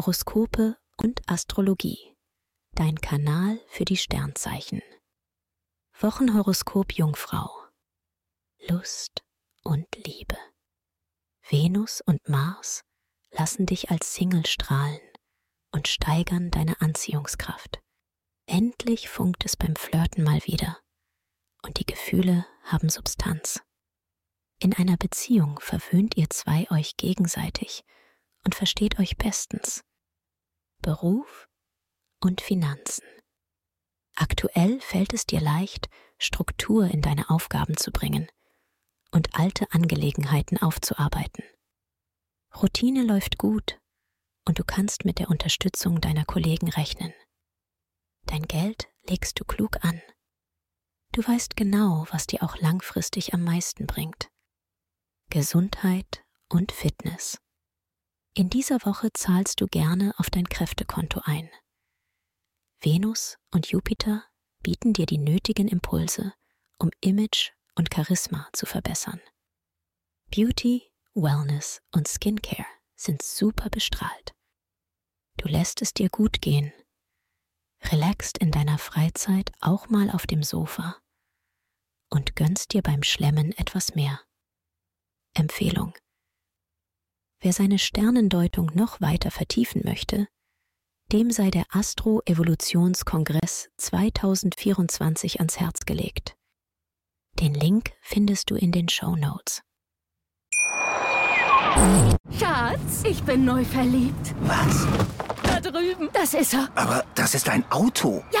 Horoskope und Astrologie. Dein Kanal für die Sternzeichen. Wochenhoroskop Jungfrau. Lust und Liebe. Venus und Mars lassen dich als Single strahlen und steigern deine Anziehungskraft. Endlich funkt es beim Flirten mal wieder und die Gefühle haben Substanz. In einer Beziehung verwöhnt ihr zwei euch gegenseitig und versteht euch bestens. Beruf und Finanzen. Aktuell fällt es dir leicht, Struktur in deine Aufgaben zu bringen und alte Angelegenheiten aufzuarbeiten. Routine läuft gut und du kannst mit der Unterstützung deiner Kollegen rechnen. Dein Geld legst du klug an. Du weißt genau, was dir auch langfristig am meisten bringt. Gesundheit und Fitness. In dieser Woche zahlst du gerne auf dein Kräftekonto ein. Venus und Jupiter bieten dir die nötigen Impulse, um Image und Charisma zu verbessern. Beauty, Wellness und Skincare sind super bestrahlt. Du lässt es dir gut gehen relaxst in deiner Freizeit auch mal auf dem Sofa und gönnst dir beim Schlemmen etwas mehr. Empfehlung. Wer seine Sternendeutung noch weiter vertiefen möchte, dem sei der Astro-Evolutionskongress 2024 ans Herz gelegt. Den Link findest du in den Show Notes. Schatz, ich bin neu verliebt. Was? Da drüben. Das ist er. Aber das ist ein Auto. Ja.